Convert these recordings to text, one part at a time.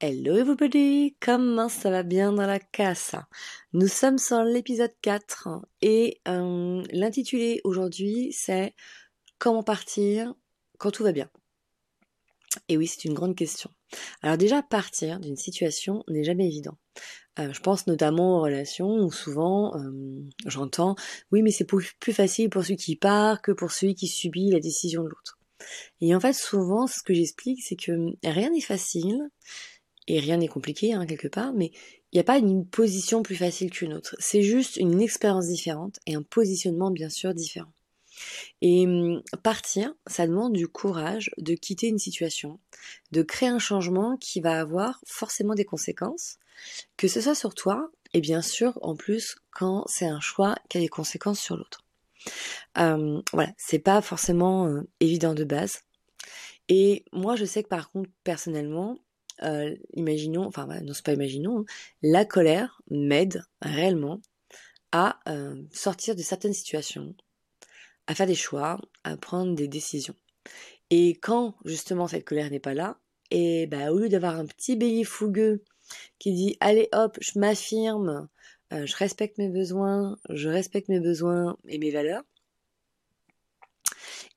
Hello everybody, comment ça va bien dans la casse? Nous sommes sur l'épisode 4 et euh, l'intitulé aujourd'hui c'est Comment partir quand tout va bien? Et oui, c'est une grande question. Alors déjà, partir d'une situation n'est jamais évident. Euh, je pense notamment aux relations où souvent euh, j'entends oui mais c'est plus facile pour celui qui part que pour celui qui subit la décision de l'autre. Et en fait souvent ce que j'explique c'est que rien n'est facile et rien n'est compliqué hein, quelque part, mais il n'y a pas une position plus facile qu'une autre. C'est juste une expérience différente et un positionnement bien sûr différent. Et hum, partir, ça demande du courage de quitter une situation, de créer un changement qui va avoir forcément des conséquences, que ce soit sur toi, et bien sûr en plus quand c'est un choix qui a des conséquences sur l'autre. Euh, voilà, c'est pas forcément euh, évident de base. Et moi je sais que par contre personnellement, euh, imaginons, enfin non c'est pas imaginons, hein, la colère m'aide réellement à euh, sortir de certaines situations, à faire des choix, à prendre des décisions. Et quand justement cette colère n'est pas là, et bah au lieu d'avoir un petit bélier fougueux qui dit allez hop, je m'affirme, euh, je respecte mes besoins, je respecte mes besoins et mes valeurs,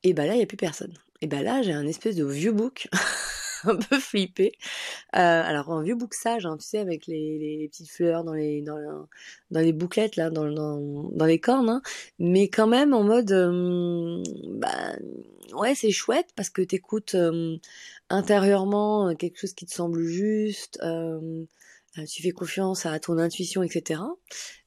et bah là il n'y a plus personne. Et bah là j'ai un espèce de vieux bouc un peu flippé. Euh, alors un vieux boucsage, hein, tu sais, avec les, petites fleurs dans les bouclettes là, dans les cornes, hein, mais quand même en mode, euh, bah, ouais, c'est chouette parce que t'écoutes euh, intérieurement euh, quelque chose qui te semble juste. Tu fais confiance à ton intuition, etc.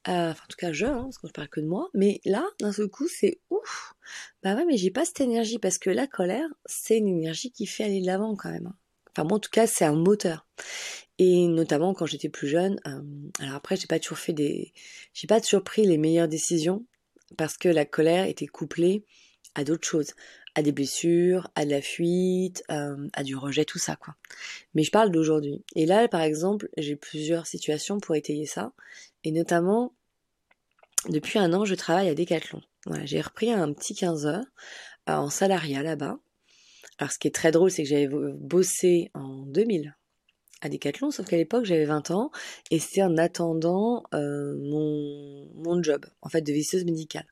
Enfin, en tout cas, je, hein, parce que je parle que de moi. Mais là, d'un seul coup, c'est ouf. Bah ouais, mais j'ai pas cette énergie parce que la colère, c'est une énergie qui fait aller de l'avant quand même. Enfin moi en tout cas c'est un moteur. Et notamment quand j'étais plus jeune, euh, alors après j'ai pas toujours fait des, j'ai pas toujours pris les meilleures décisions parce que la colère était couplée à d'autres choses, à des blessures, à de la fuite, euh, à du rejet, tout ça quoi. Mais je parle d'aujourd'hui. Et là par exemple j'ai plusieurs situations pour étayer ça, et notamment depuis un an je travaille à Decathlon. Voilà, j'ai repris un petit 15 heures euh, en salariat là-bas alors ce qui est très drôle, c'est que j'avais bossé en 2000 à Decathlon, sauf qu'à l'époque j'avais 20 ans et c'était en attendant euh, mon, mon job, en fait, de visseuse médicale.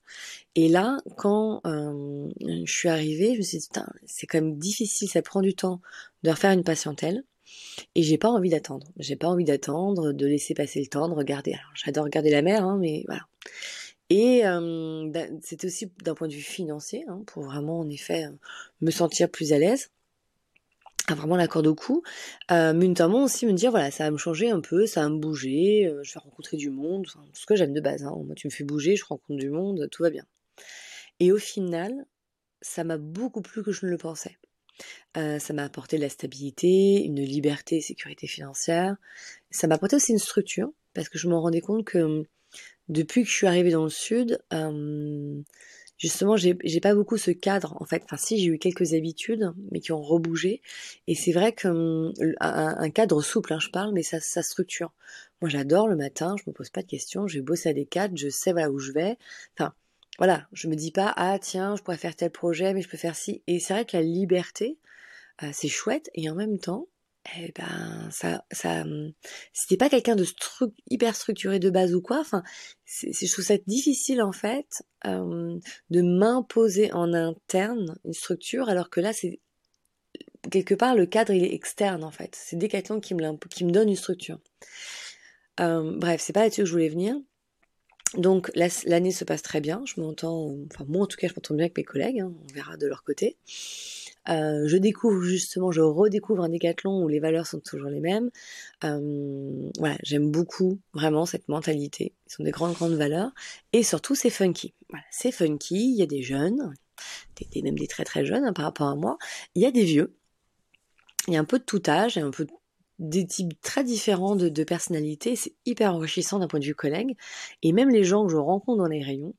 Et là, quand euh, je suis arrivée, je me suis dit, c'est quand même difficile, ça prend du temps de refaire une patientèle. Et j'ai pas envie d'attendre. J'ai pas envie d'attendre, de laisser passer le temps, de regarder. Alors j'adore regarder la mer, hein, mais voilà. Et c'était aussi d'un point de vue financier, hein, pour vraiment en effet me sentir plus à l'aise, à vraiment la corde au cou, euh, mais notamment aussi me dire voilà ça va me changer un peu, ça va me bouger, je vais rencontrer du monde, enfin, ce que j'aime de base. Hein. Moi tu me fais bouger, je rencontre du monde, tout va bien. Et au final, ça m'a beaucoup plus que je ne le pensais. Ça m'a apporté de la stabilité, une liberté, sécurité financière. Ça m'a apporté aussi une structure parce que je me rendais compte que depuis que je suis arrivée dans le sud, euh, justement, j'ai pas beaucoup ce cadre en fait. Enfin, si j'ai eu quelques habitudes, mais qui ont rebougé. Et c'est vrai qu'un un cadre souple, hein, je parle, mais ça, ça structure. Moi, j'adore le matin. Je me pose pas de questions. Je vais bosser à des cadres. Je sais voilà où je vais. Enfin, voilà. Je me dis pas ah tiens, je pourrais faire tel projet, mais je peux faire ci. Et c'est vrai que la liberté, euh, c'est chouette. Et en même temps, eh ben ça ça c'était pas quelqu'un de hyper structuré de base ou quoi enfin c'est je trouve ça difficile en fait euh, de m'imposer en interne une structure alors que là c'est quelque part le cadre il est externe en fait. C'est Decathlon qui me qui me donne une structure. Euh, bref c'est pas là-dessus que je voulais venir donc l'année se passe très bien je m'entends enfin moi en tout cas je m'entends bien avec mes collègues hein, on verra de leur côté euh, je découvre justement, je redécouvre un décathlon où les valeurs sont toujours les mêmes. Euh, voilà, j'aime beaucoup vraiment cette mentalité. Ce sont des grandes grandes valeurs et surtout c'est funky. Voilà, c'est funky. Il y a des jeunes, des, même des très très jeunes hein, par rapport à moi. Il y a des vieux. Il y a un peu de tout âge, et un peu des types très différents de, personnalités. C'est hyper enrichissant d'un point de vue collègue. Et même les gens que je rencontre dans les rayons,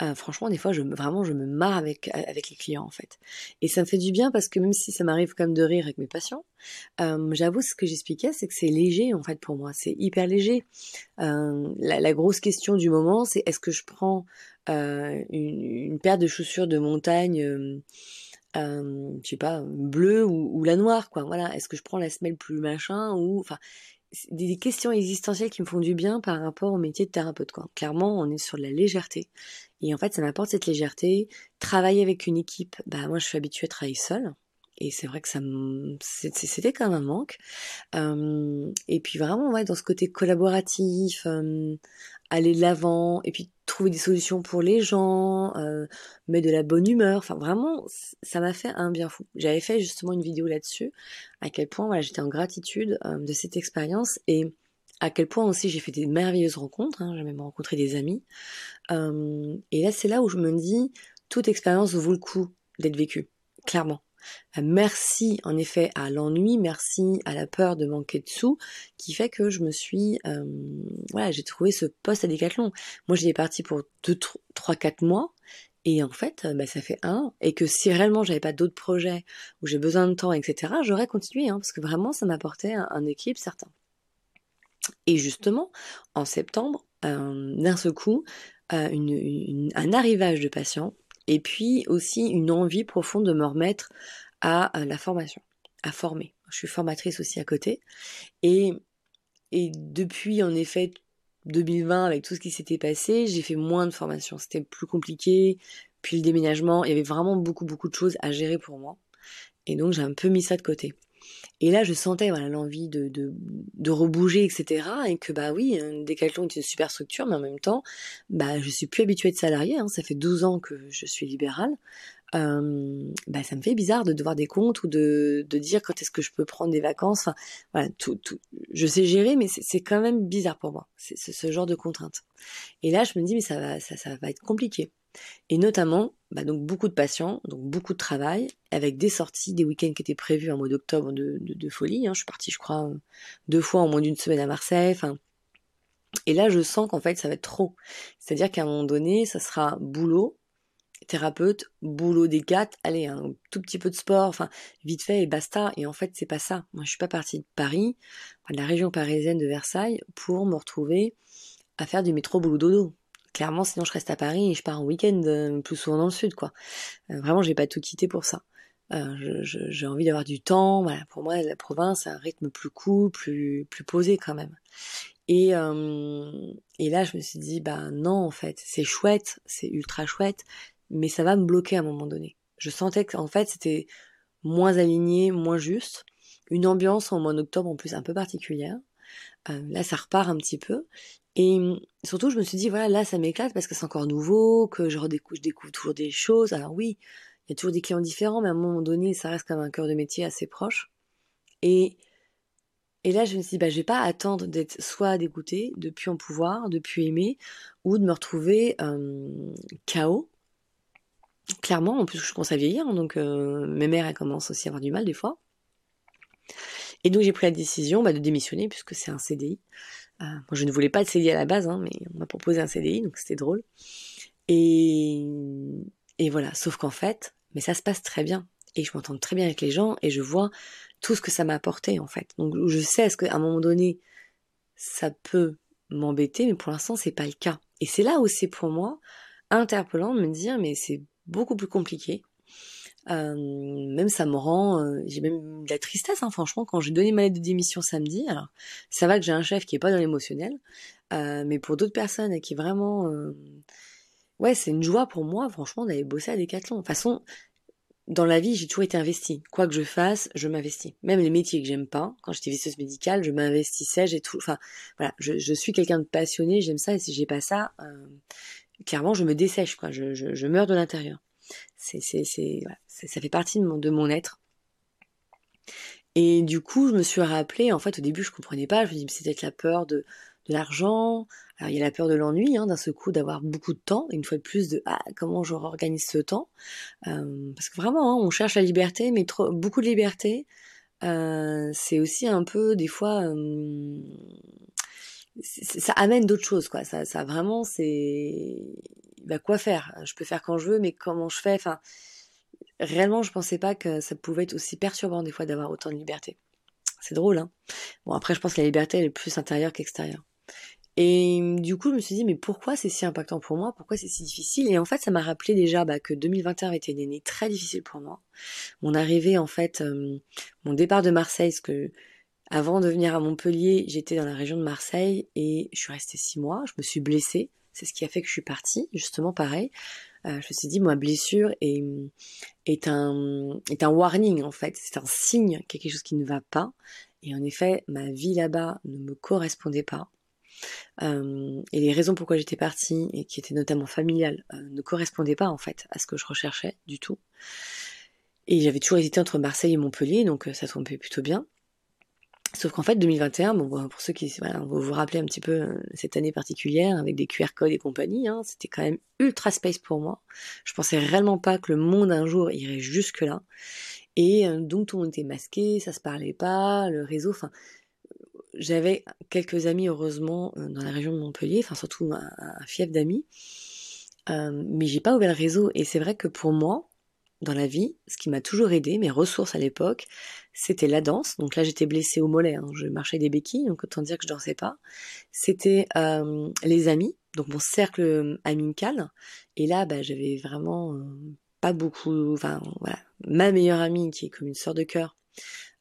euh, franchement, des fois, je, vraiment, je me marre avec, avec les clients, en fait. Et ça me fait du bien parce que même si ça m'arrive quand même de rire avec mes patients, euh, j'avoue, ce que j'expliquais, c'est que c'est léger, en fait, pour moi. C'est hyper léger. Euh, la, grosse question du moment, c'est est-ce que je prends une, paire de chaussures de montagne euh, je sais pas, bleu ou, la noire, quoi. Voilà. Est-ce que je prends la semelle plus machin ou, enfin, des questions existentielles qui me font du bien par rapport au métier de thérapeute, quoi. Clairement, on est sur de la légèreté. Et en fait, ça m'apporte cette légèreté. Travailler avec une équipe, bah, moi, je suis habituée à travailler seule. Et c'est vrai que ça c'était quand même un manque. Et puis vraiment, ouais, dans ce côté collaboratif, aller de l'avant, et puis trouver des solutions pour les gens, euh, mettre de la bonne humeur. Enfin, vraiment, ça m'a fait un bien fou. J'avais fait justement une vidéo là-dessus, à quel point voilà, j'étais en gratitude de cette expérience et à quel point aussi j'ai fait des merveilleuses rencontres. Hein, j'ai même rencontré des amis. Et là, c'est là où je me dis, toute expérience vaut le coup d'être vécue, clairement. Euh, merci en effet à l'ennui, merci à la peur de manquer de sous, qui fait que je me suis, euh, voilà, j'ai trouvé ce poste à Decathlon. Moi, j'y ai parti pour 2, 3, 4 mois. Et en fait, bah, ça fait un et que si réellement j'avais pas d'autres projets où j'ai besoin de temps, etc., j'aurais continué, hein, parce que vraiment, ça m'apportait un, équilibre certain. Et justement, en septembre, euh, d'un seul coup, un arrivage de patients et puis aussi une envie profonde de me remettre à la formation, à former. Je suis formatrice aussi à côté. Et, et depuis, en effet, 2020, avec tout ce qui s'était passé, j'ai fait moins de formation. C'était plus compliqué. Puis le déménagement, il y avait vraiment beaucoup, beaucoup de choses à gérer pour moi. Et donc, j'ai un peu mis ça de côté. Et là, je sentais voilà l'envie de, de, de rebouger, etc. Et que bah oui, Decathlon est une super structure, mais en même temps, bah je suis plus habituée de salarié. Hein. Ça fait 12 ans que je suis libérale. Euh, bah ça me fait bizarre de devoir des comptes ou de, de dire quand est-ce que je peux prendre des vacances. Enfin, voilà, tout, tout. Je sais gérer, mais c'est quand même bizarre pour moi. C'est ce genre de contraintes. Et là, je me dis mais ça va, ça, ça va être compliqué. Et notamment, bah donc beaucoup de patients, donc beaucoup de travail, avec des sorties, des week-ends qui étaient prévus en mois d'octobre de, de, folie. Hein. Je suis partie, je crois, deux fois en moins d'une semaine à Marseille. Et là, je sens qu'en fait, ça va être trop. C'est-à-dire qu'à un moment donné, ça sera boulot, thérapeute, boulot des quatre, allez, un tout petit peu de sport, enfin, vite fait et basta. Et en fait, c'est pas ça. Moi, je suis pas partie de Paris, de la région parisienne de Versailles, pour me retrouver à faire du métro boulot dodo clairement, sinon je reste à Paris et je pars en week-end euh, plus souvent dans le sud, quoi. Euh, vraiment, j'ai pas tout quitté pour ça. Euh, j'ai envie d'avoir du temps. Voilà, pour moi, la province, a un rythme plus cool, plus plus posé quand même. Et et là, je me suis dit, bah non, en fait, c'est chouette, c'est ultra chouette, mais ça va me bloquer à un moment donné. Je sentais qu'en fait, c'était moins aligné, moins juste. Une ambiance en mois d'octobre en plus un peu particulière. Là, ça repart un petit peu. Et mmh, surtout, je me suis dit, voilà, là, ça m'éclate parce que c'est encore nouveau, que je redécouvre, découvre toujours des choses. Alors oui, il y a toujours des clients différents, mais à un moment donné, ça reste comme un cœur de métier assez proche. Et, et là, je me suis dit, bah, je vais pas attendre d'être soit dégoûtée, de plus en pouvoir, de plus aimer, ou de me retrouver euh, chaos. Clairement, en plus, je commence à vieillir, hein, donc euh, mes mères, elles commencent aussi à avoir du mal des fois. Et donc, j'ai pris la décision bah, de démissionner, puisque c'est un CDI. Euh, je ne voulais pas de CDI à la base, hein, mais on m'a proposé un CDI, donc c'était drôle. Et, voilà, sauf qu'en fait, mais ça se passe très bien. Et je m'entends très bien avec les gens et je vois tout ce que ça m'a apporté, en fait. Donc je sais est-ce qu'à un moment donné, ça peut m'embêter, mais pour l'instant, c'est pas le cas. Et c'est là où c'est pour moi interpellant de me dire, mais c'est beaucoup plus compliqué. Euh, même ça me rend, euh, j'ai même de la tristesse, hein, franchement, quand j'ai donné ma lettre de démission samedi. Alors, ça va que j'ai un chef qui est pas dans l'émotionnel, euh, mais pour d'autres personnes qui vraiment, ouais, c'est une joie pour moi, franchement, d'aller bosser à Decathlon. De toute façon, dans la vie, j'ai toujours été investie. Quoi que je fasse, je m'investis. Même les métiers que j'aime pas, quand j'étais visseuse médicale, je m'investissais, j'ai tout, enfin, voilà, je, suis quelqu'un de passionné, j'aime ça, et si j'ai pas ça, clairement, je me dessèche, quoi, je, je, je meurs de l'intérieur. Ça fait partie de mon, être. Et du coup, je me suis rappelé, en fait, au début, je comprenais pas. Je me dis, c'est peut-être la peur de, l'argent. Alors, il y a la peur de l'ennui, hein, d'un seul coup, d'avoir beaucoup de temps. Une fois de plus, de ah, comment je réorganise ce temps? Euh, parce que vraiment, hein, on cherche la liberté, mais beaucoup de liberté. Euh, c'est aussi un peu, des fois, euh, ça amène d'autres choses, quoi. Ça vraiment, c'est, bah, quoi faire? Je peux faire quand je veux, mais comment je fais? Enfin, réellement, je pensais pas que ça pouvait être aussi perturbant des fois d'avoir autant de liberté. C'est drôle, hein Bon, après, je pense que la liberté, elle est plus intérieure qu'extérieure. Et du coup, je me suis dit, mais pourquoi c'est si impactant pour moi? Pourquoi c'est si difficile? Et en fait, ça m'a rappelé déjà bah, que 2021 avait été une année très difficile pour moi. Mon arrivée, en fait, euh, mon départ de Marseille, parce que avant de venir à Montpellier, j'étais dans la région de Marseille et je suis restée six mois. Je me suis blessée. C'est ce qui a fait que je suis partie, justement pareil. Euh, je me suis dit, ma blessure est, un, warning, en fait. C'est un signe qu'il y a quelque chose qui ne va pas. Et en effet, ma vie là-bas ne me correspondait pas. Euh, et les raisons pourquoi j'étais partie, et qui étaient notamment familiales, euh, ne correspondaient pas en fait à ce que je recherchais du tout. Et j'avais toujours hésité entre Marseille et Montpellier, donc ça tombait plutôt bien. Sauf qu'en fait, 2021, bon, pour ceux qui, voilà, vous vous rappelez un petit peu cette année particulière avec des QR codes et compagnie, hein, c'était quand même ultra space pour moi. Je pensais réellement pas que le monde un jour irait jusque là. Et donc tout le monde était masqué, ça se parlait pas, le réseau, enfin, j'avais quelques amis heureusement euh, dans la région de Montpellier, enfin surtout un, fief d'amis, euh, mais j'ai pas ouvert le réseau et c'est vrai que pour moi, dans la vie, ce qui m'a toujours aidé, mes ressources à l'époque, c'était la danse. Donc là, j'étais blessée au mollet, hein. je marchais des béquilles, donc autant dire que je dansais pas. C'était euh, les amis, donc mon cercle amical. Et là, bah, j'avais vraiment pas beaucoup, enfin voilà, ma meilleure amie qui est comme une sœur de cœur,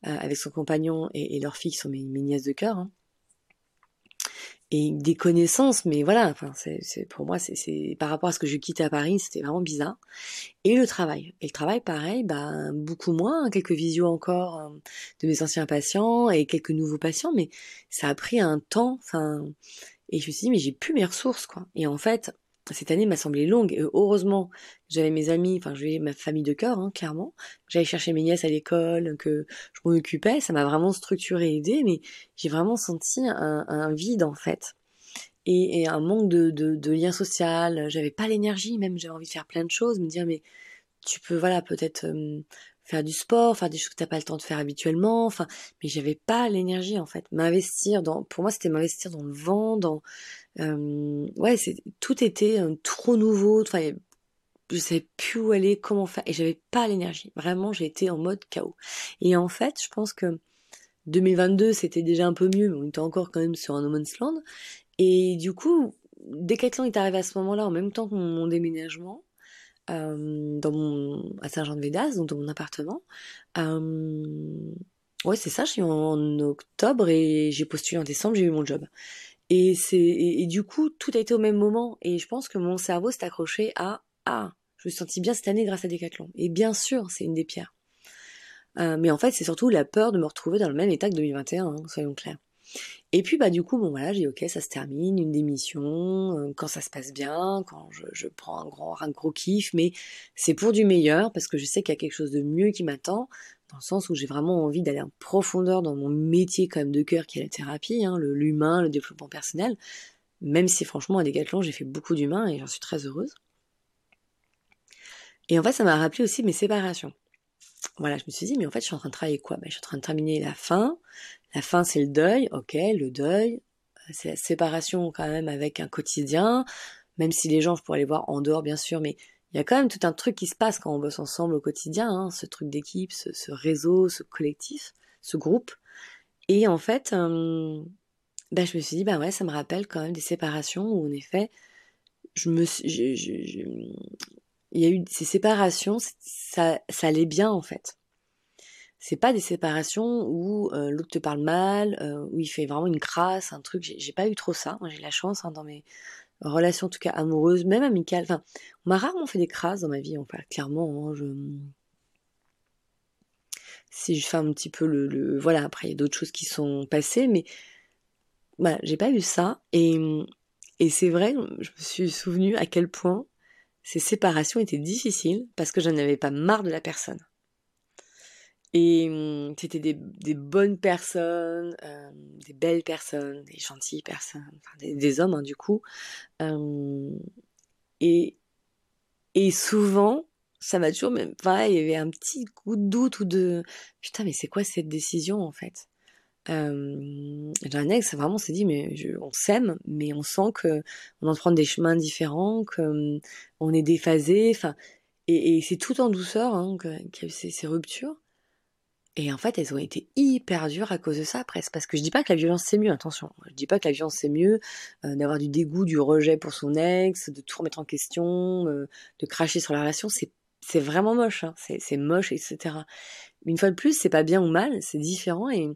euh, avec son compagnon et, leurs filles qui sont mes, nièces de cœur. Hein. Et des connaissances, mais voilà, enfin, c'est pour moi, c'est par rapport à ce que je quittais à Paris, c'était vraiment bizarre. Et le travail, et le travail, pareil, bah beaucoup moins, hein, quelques visios encore euh, de mes anciens patients et quelques nouveaux patients, mais ça a pris un temps, enfin, et je me suis dit mais j'ai plus mes ressources quoi. Et en fait, cette année m'a semblé longue. Et heureusement, j'avais mes amis, enfin, j'avais ma famille de cœur, hein, clairement. J'allais chercher mes nièces à l'école, que je m'en occupais. Ça m'a vraiment structuré et aidé, mais j'ai vraiment senti un, vide, en fait. Et, un manque de, lien social. J'avais pas l'énergie, même j'avais envie de faire plein de choses, me dire, mais tu peux, voilà, peut-être euh, faire du sport, faire des choses que t'as pas le temps de faire habituellement. Enfin, mais j'avais pas l'énergie, en fait. M'investir dans, pour moi, c'était m'investir dans le vent, dans, euh, ouais, c'est tout était euh, trop nouveau. Enfin, je savais plus où aller, comment faire, et j'avais pas l'énergie. Vraiment, j'ai été en mode chaos. Et en fait, je pense que 2022, c'était déjà un peu mieux, mais on était encore quand même sur un no man's land. Et du coup, Decathlon est arrivé à ce moment-là, en même temps que mon, déménagement, euh, dans mon, à Saint-Jean-de-Védas, donc dans mon appartement. Euh, ouais, c'est ça, je suis en octobre et j'ai postulé en décembre, j'ai eu mon job. Et c'est et, du coup tout a été au même moment et je pense que mon cerveau s'est accroché à ah je me suis bien cette année grâce à Decathlon et bien sûr c'est une des pierres. Euh, mais en fait c'est surtout la peur de me retrouver dans le même état que 2021 hein, soyons clairs. Et puis bah du coup bon voilà j'ai dit ok ça se termine une démission euh, quand ça se passe bien quand je, prends un gros un gros kiff mais c'est pour du meilleur parce que je sais qu'il y a quelque chose de mieux qui m'attend dans le sens où j'ai vraiment envie d'aller en profondeur dans mon métier quand même de cœur qui est la thérapie, hein, l'humain, le, développement personnel, même si franchement à Decathlon j'ai fait beaucoup d'humain et j'en suis très heureuse. Et en fait ça m'a rappelé aussi mes séparations. Voilà, je me suis dit mais en fait je suis en train de travailler quoi? Ben, Je suis en train de terminer la fin. La fin c'est le deuil, ok, le deuil, c'est la séparation quand même avec un quotidien, même si les gens je pourrais les voir en dehors bien sûr, mais il y a quand même tout un truc qui se passe quand on bosse ensemble au quotidien, hein, ce truc d'équipe, ce, réseau, ce collectif, ce groupe. Et en fait, euh, bah, je me suis dit, bah ouais, ça me rappelle quand même des séparations où en effet, je me il y a eu ces séparations, ça, ça allait bien en fait. C'est pas des séparations où euh, l'autre te parle mal, euh, où il fait vraiment une crasse, un truc. J'ai pas eu trop ça. Moi, j'ai la chance hein, dans mes relation en tout cas amoureuse, même amicale. Enfin, on m'a rarement fait des crasses dans ma vie, enfin, clairement. Hein. Si je fais un petit peu le, Voilà, après, il y a d'autres choses qui sont passées, mais voilà, j'ai pas eu ça. Et, et c'est vrai, je me suis souvenu à quel point ces séparations étaient difficiles parce que je n'avais pas marre de la personne. Et hum, c'était des, bonnes personnes, euh, des belles personnes, des gentilles personnes, des, hommes hein, du coup. Euh, et, et souvent, ça m'a toujours même, enfin, il y avait un petit coup de doute ou de putain, mais c'est quoi cette décision en fait? Euh, J'ai un ex, vraiment, s'est dit, mais on s'aime, mais on sent que on prendre des chemins différents, qu'on est déphasé, enfin, et, c'est tout en douceur hein, qu'il y a eu ces, ruptures. Et en fait, elles ont été hyper dures à cause de ça, presque. Parce que je dis pas que la violence c'est mieux, attention. Je dis pas que la violence c'est mieux, d'avoir du dégoût, du rejet pour son ex, de tout remettre en question, de cracher sur la relation. C'est, vraiment moche, hein. c'est, c'est moche, etc. une fois de plus, c'est pas bien ou mal, c'est différent et,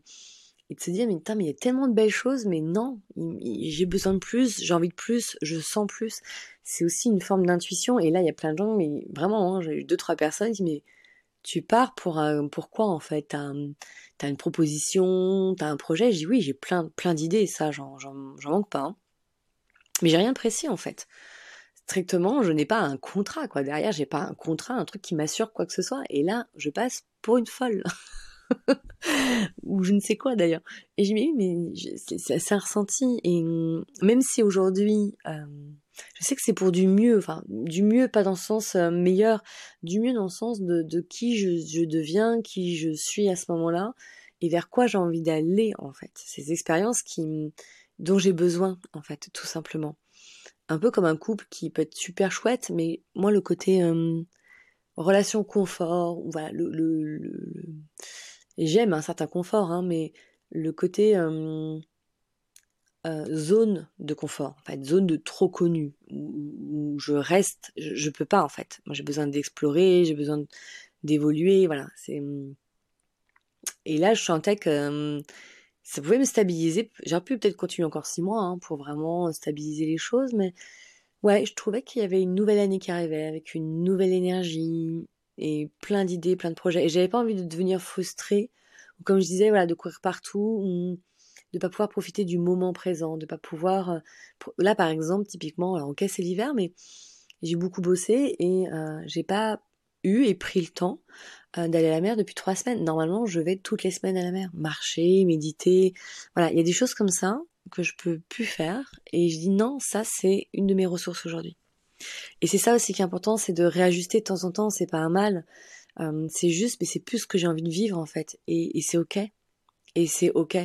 et de se dire, mais mais il y a tellement de belles choses, mais non, j'ai besoin de plus, j'ai envie de plus, je sens plus. C'est aussi une forme d'intuition. Et là, il y a plein de gens, mais vraiment, hein, j'ai eu deux, trois personnes qui, mais tu pars pour un, pourquoi en fait? T'as as une proposition, t'as un projet? Je dis oui, j'ai plein, plein d'idées, ça, j'en manque pas. Hein. Mais j'ai rien de précis en fait. Strictement, je n'ai pas un contrat quoi. Derrière, j'ai pas un contrat, un truc qui m'assure quoi que ce soit. Et là, je passe pour une folle. ou je ne sais quoi d'ailleurs. Et je me dis, mais c'est un ressenti. Et même si aujourd'hui, euh, je sais que c'est pour du mieux, enfin du mieux pas dans le sens euh, meilleur, du mieux dans le sens de, qui je, deviens, qui je suis à ce moment-là et vers quoi j'ai envie d'aller en fait. Ces expériences qui dont j'ai besoin en fait, tout simplement. Un peu comme un couple qui peut être super chouette, mais moi le côté euh, relation confort, voilà, le, le, j'aime un certain confort, hein, mais le côté euh, zone de confort, en zone de trop connu, où, je reste, je, peux pas en fait. Moi j'ai besoin d'explorer, j'ai besoin d'évoluer, voilà. C'est et là je sentais que euh, ça pouvait me stabiliser. J'aurais pu peut-être continuer encore six mois hein, pour vraiment stabiliser les choses, mais ouais, je trouvais qu'il y avait une nouvelle année qui arrivait avec une nouvelle énergie et plein d'idées, plein de projets. Et j'avais pas envie de devenir frustrée ou comme je disais, voilà, de courir partout de pas pouvoir profiter du moment présent, de pas pouvoir. Euh, là, par exemple, typiquement, alors ok, c'est l'hiver, mais j'ai beaucoup bossé et euh, j'ai pas eu et pris le temps euh, d'aller à la mer depuis trois semaines. Normalement, je vais toutes les semaines à la mer, marcher, méditer. Voilà, il y a des choses comme ça que je peux plus faire et je dis non, ça c'est une de mes ressources aujourd'hui. Et c'est ça aussi qui est important, c'est de réajuster de temps en temps. C'est pas un mal, c'est juste, mais c'est plus ce que j'ai envie de vivre en fait, et, c'est ok. Et c'est ok.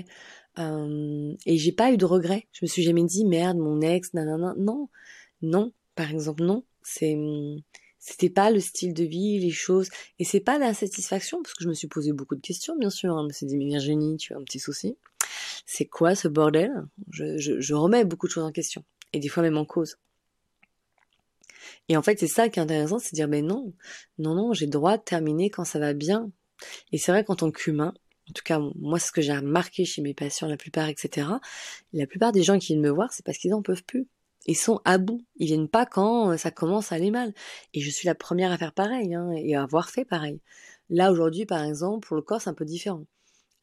Et j'ai pas eu de regrets. Je me suis jamais dit merde, mon ex, nanana. Non, non, par exemple, non. C'est, c'était pas le style de vie, les choses. Et c'est pas l'insatisfaction, parce que je me suis posé beaucoup de questions, bien sûr. Hein. Je me suis dit, mais Virginie, tu as un petit souci. C'est quoi ce bordel? Je, je, je remets beaucoup de choses en question. Et des fois même en cause. Et en fait, c'est ça qui est intéressant, c'est de dire, mais non, non, non, j'ai droit de terminer quand ça va bien. Et c'est vrai qu'en tant qu'humain, en tout cas, moi, ce que j'ai remarqué chez mes patients, la plupart, etc., la plupart des gens qui viennent me voir, c'est parce qu'ils n'en peuvent plus. Ils sont à bout. Ils viennent pas quand euh, ça commence à aller mal. Et je suis la première à faire pareil, hein, et à avoir fait pareil. Là, aujourd'hui, par exemple, pour le corps, c'est un peu différent.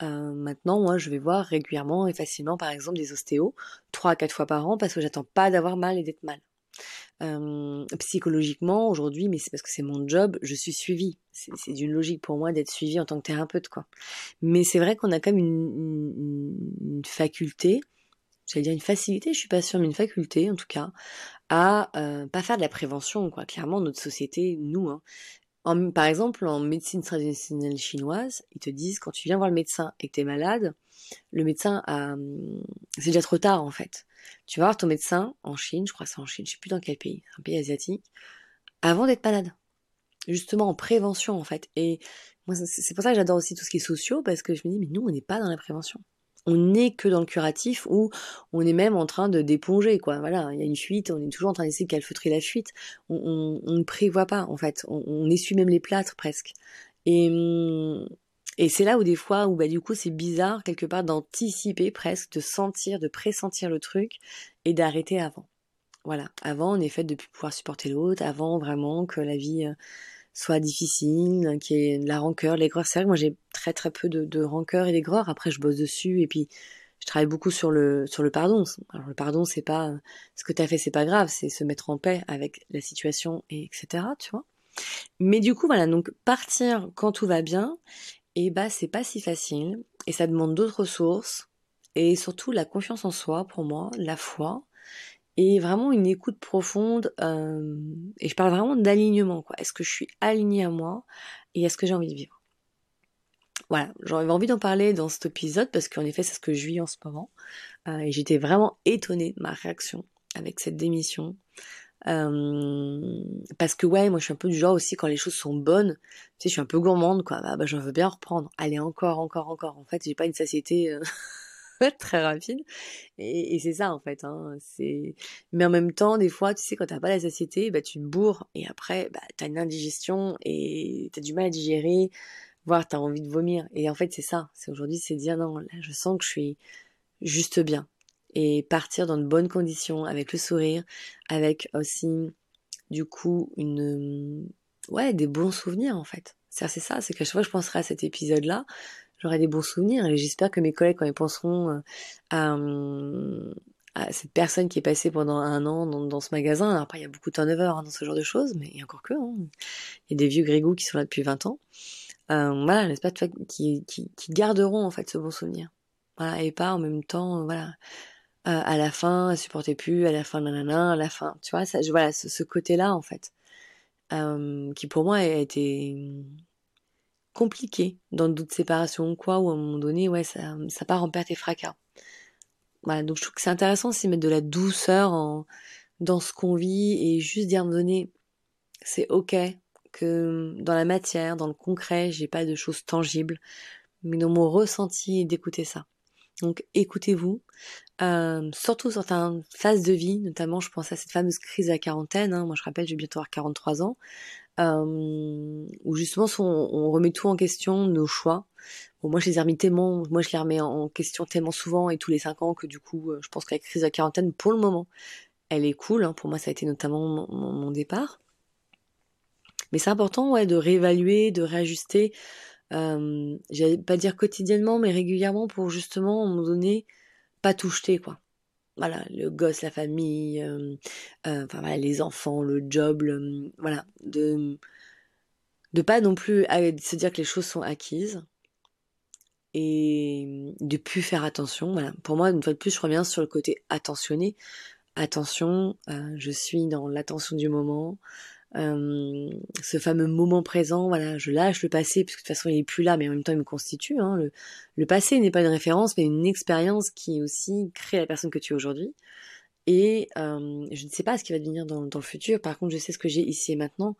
Euh, maintenant, moi, je vais voir régulièrement et facilement, par exemple, des ostéos, trois à quatre fois par an, parce que j'attends pas d'avoir mal et d'être mal. Psychologiquement aujourd'hui, mais c'est parce que c'est mon job, je suis suivie. C'est d'une logique pour moi d'être suivie en tant que thérapeute, quoi. Mais c'est vrai qu'on a quand même une, une, faculté, j'allais dire une facilité, je suis pas sûre, mais une faculté en tout cas, à euh, pas faire de la prévention, quoi. Clairement, notre société, nous, hein, en, par exemple, en médecine traditionnelle chinoise, ils te disent quand tu viens voir le médecin et que tu es malade, le médecin a, c'est déjà trop tard en fait. Tu vas voir ton médecin en Chine, je crois que c'est en Chine, je sais plus dans quel pays, un pays asiatique, avant d'être malade. Justement en prévention en fait. Et moi c'est pour ça que j'adore aussi tout ce qui est sociaux parce que je me dis mais nous on n'est pas dans la prévention. On n'est que dans le curatif ou on est même en train de d'éponger quoi. Voilà, il y a une fuite, on est toujours en train d'essayer de calfeutrer la fuite. On, ne prévoit pas en fait. On, on essuie même les plâtres presque. Et hum, et c'est là où des fois, où bah du coup c'est bizarre quelque part d'anticiper presque, de sentir, de pressentir le truc et d'arrêter avant. Voilà, avant en effet de plus pouvoir supporter l'autre, avant vraiment que la vie euh, soit difficile, qu'il y ait de la rancœur, l'aigreur. C'est vrai que moi j'ai très très peu de, de rancœur et d'aigreur. Après je bosse dessus et puis je travaille beaucoup sur le sur le pardon. Alors le pardon c'est pas ce que t'as fait c'est pas grave, c'est se mettre en paix avec la situation et etc. Tu vois. Mais du coup voilà donc partir quand tout va bien et bah c'est pas si facile et ça demande d'autres ressources et surtout la confiance en soi pour moi, la foi et vraiment une écoute profonde euh, et je parle vraiment d'alignement quoi. Est-ce que je suis alignée à moi et est-ce que j'ai envie de vivre? Voilà, j'avais envie d'en parler dans cet épisode parce qu'en effet c'est ce que je vis en ce moment euh, et j'étais vraiment étonnée de ma réaction avec cette démission. parce que ouais, moi je suis un peu du genre aussi quand les choses sont bonnes, tu sais, je suis un peu gourmande quoi. Bah, bah j'en veux bien reprendre. Allez encore, encore, encore. En fait, j'ai pas une satiété très rapide. Et, c'est ça en fait. Hein, c'est. Mais en même temps, des fois, tu sais, quand t'as pas la satiété, bah tu bourres et après, bah t'as une indigestion et t'as du mal à digérer, voire t'as envie de vomir. Et en fait, c'est ça. C'est aujourd'hui, c'est dire non, là, je sens que je suis juste bien et partir dans de bonnes conditions avec le sourire, avec aussi du coup une ouais des bons souvenirs en fait. C'est ça, c'est qu'à chaque fois que je penserai à cet épisode-là, j'aurai des bons souvenirs et j'espère que mes collègues quand ils penseront euh, à, à, cette personne qui est passée pendant un an dans, ce magasin, alors après il y a beaucoup de turnover hein, dans ce genre de choses, mais il y a encore que, hein. il y a des vieux grégous qui sont là depuis 20 ans. Euh, voilà, j'espère qui, qui, qui garderont en fait ce bon souvenir. Voilà, et pas en même temps, voilà, euh, à la fin, elle supportait plus, à la fin, nanana, à la fin, tu vois, ça, voilà, ce, côté-là, en fait, euh, qui pour moi a été compliqué dans le doute de séparation quoi, où à un moment donné, ouais, ça, ça part en perte et fracas. Voilà, donc je trouve que c'est intéressant aussi mettre de la douceur en, dans ce qu'on vit et juste dire à un moment donné, c'est ok que dans la matière, dans le concret, j'ai pas de choses tangibles, mais dans mon ressenti, d'écouter ça. Donc écoutez-vous, euh, surtout sur certaines phases de vie, notamment je pense à cette fameuse crise à quarantaine, hein. moi je rappelle j'ai bientôt avoir 43 ans, euh, où justement on, remet tout en question, nos choix. Moi je les ai remis tellement, moi je les remets en question tellement souvent et tous les 5 ans que du coup euh, je pense que la crise à la quarantaine pour le moment elle est cool, hein. pour moi ça a été notamment mon, départ. Mais c'est important ouais, de réévaluer, de réajuster euh, j'allais pas dire quotidiennement, mais régulièrement pour justement, à un moment donné, pas tout jeter, quoi. Voilà, le gosse, la famille, euh, euh, enfin voilà, les enfants, le job, voilà, de de pas non plus se dire que les choses sont acquises et de plus faire attention. Voilà, pour moi, une fois de plus, je reviens sur le côté attentionné. Attention, je suis dans l'attention du moment. Euh, ce fameux moment présent, voilà, je lâche le passé, puisque de toute façon il est plus là, mais en même temps il me constitue. Hein, le, le, passé n'est pas une référence, mais une expérience qui aussi crée la personne que tu es aujourd'hui. Et euh, je ne sais pas ce qui va devenir dans, dans, le futur. Par contre, je sais ce que j'ai ici et maintenant.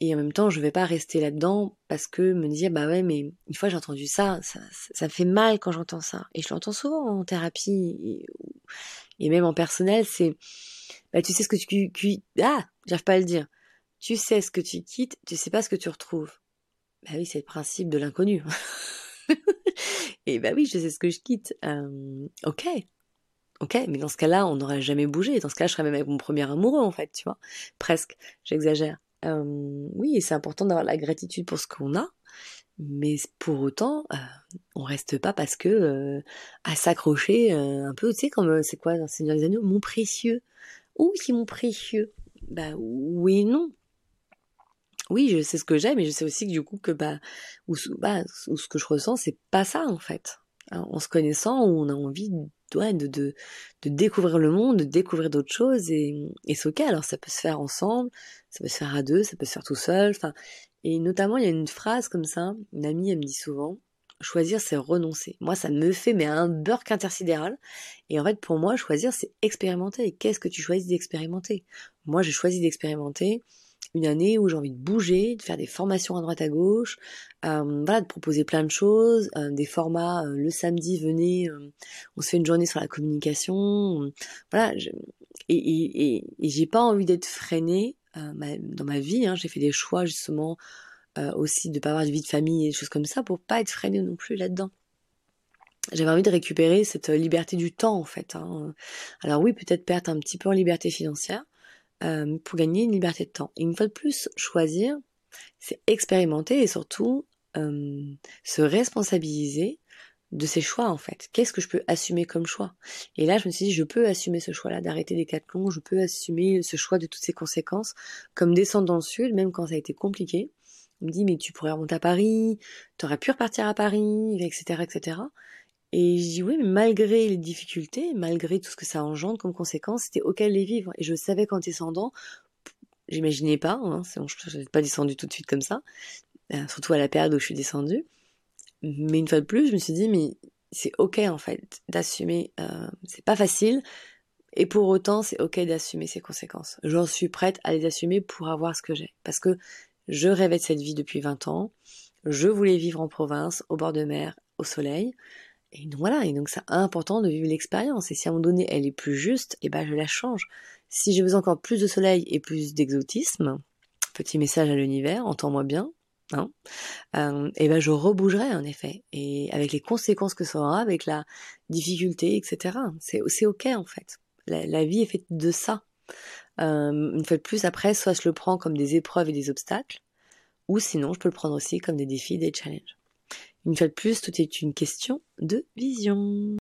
Et en même temps, je vais pas rester là-dedans parce que me dire bah ouais, mais une fois j'ai entendu ça, ça, ça, me fait mal quand j'entends ça. Et je l'entends souvent en thérapie et, et même en personnel. C'est bah tu sais ce que tu ah, j'arrive pas à le dire tu sais ce que tu quittes, tu sais pas ce que tu retrouves. Bah oui, c'est le principe de l'inconnu. et bah oui, je sais ce que je quitte. Euh, ok. Ok, mais dans ce cas-là, on n'aurait jamais bougé. Dans ce cas-là, je serais même avec mon premier amoureux, en fait, tu vois. Presque. J'exagère. Euh, oui, c'est important d'avoir la gratitude pour ce qu'on a. Mais pour autant, euh, on reste pas parce que à s'accrocher un peu, tu sais, comme c'est quoi dans Seigneur des Anneaux, mon précieux. Ouh, c'est mon précieux. Bah oui, non oui, je sais ce que j'aime, mais je sais aussi que du coup que bah ou, bah, ce que je ressens, c'est pas ça en fait. Hein, en se connaissant, on a envie ouais, de, de, de découvrir le monde, de découvrir d'autres choses et, et c'est ok. Alors ça peut se faire ensemble, ça peut se faire à deux, ça peut se faire tout seul. Enfin, et notamment il y a une phrase comme ça, une amie elle me dit souvent, choisir c'est renoncer. Moi ça me fait mais un burk intersidéral. Et en fait pour moi choisir c'est expérimenter. Et qu'est-ce que tu choisis d'expérimenter? Moi j'ai choisi d'expérimenter une année où j'ai envie de bouger, de faire des formations à droite à gauche, euh, voilà, de proposer plein de choses, euh, des formats. Euh, le samedi, venez, on se fait une journée sur la communication, voilà. et, et, et, j'ai pas envie d'être freinée dans ma vie. Hein, j'ai fait des choix justement aussi de pas avoir de vie de famille et des choses comme ça pour pas être freinée non plus là-dedans j'avais envie de récupérer cette liberté du temps en fait. Hein. Alors oui, peut-être perdre un petit peu en liberté financière, euh, pour gagner une liberté de temps. Et une fois de plus, choisir, c'est expérimenter et surtout euh, se responsabiliser de ses choix en fait. Qu'est-ce que je peux assumer comme choix? Et là, je me suis dit, je peux assumer ce choix-là d'arrêter les quatre longs, je peux assumer ce choix de toutes ses conséquences, comme descendre dans le sud, même quand ça a été compliqué. On me dit, mais tu pourrais remonter à Paris, tu aurais pu repartir à Paris, etc., etc. Et je dis oui, mais malgré les difficultés, malgré tout ce que ça engendre comme conséquence, c'était ok de les vivre. Et je savais qu'en descendant, j'imaginais pas, hein, je n'ai pas descendu tout de suite comme ça, euh, surtout à la période où je suis descendue. Mais une fois de plus, je me suis dit, mais c'est ok en fait d'assumer. Euh, c'est pas facile. Et pour autant, c'est ok d'assumer ses conséquences. J'en suis prête à les assumer pour avoir ce que j'ai. Parce que je rêvais de cette vie depuis 20 ans. Je voulais vivre en province, au bord de mer, au soleil. Et donc voilà, et donc c'est important de vivre l'expérience. Et si à un moment donné elle est plus juste, et eh ben je la change. Si j'ai besoin encore plus de soleil et plus d'exotisme, petit message à l'univers, entends-moi bien, hein, euh, et ben je rebougerai en effet. Et avec les conséquences que ça aura, avec la difficulté, etc. C'est ok en fait. La, vie est faite de ça. Euh, une fois de plus, après, soit je le prends comme des épreuves et des obstacles, ou sinon je peux le prendre aussi comme des défis, des challenges. Une fois de plus, tout est une question de vision.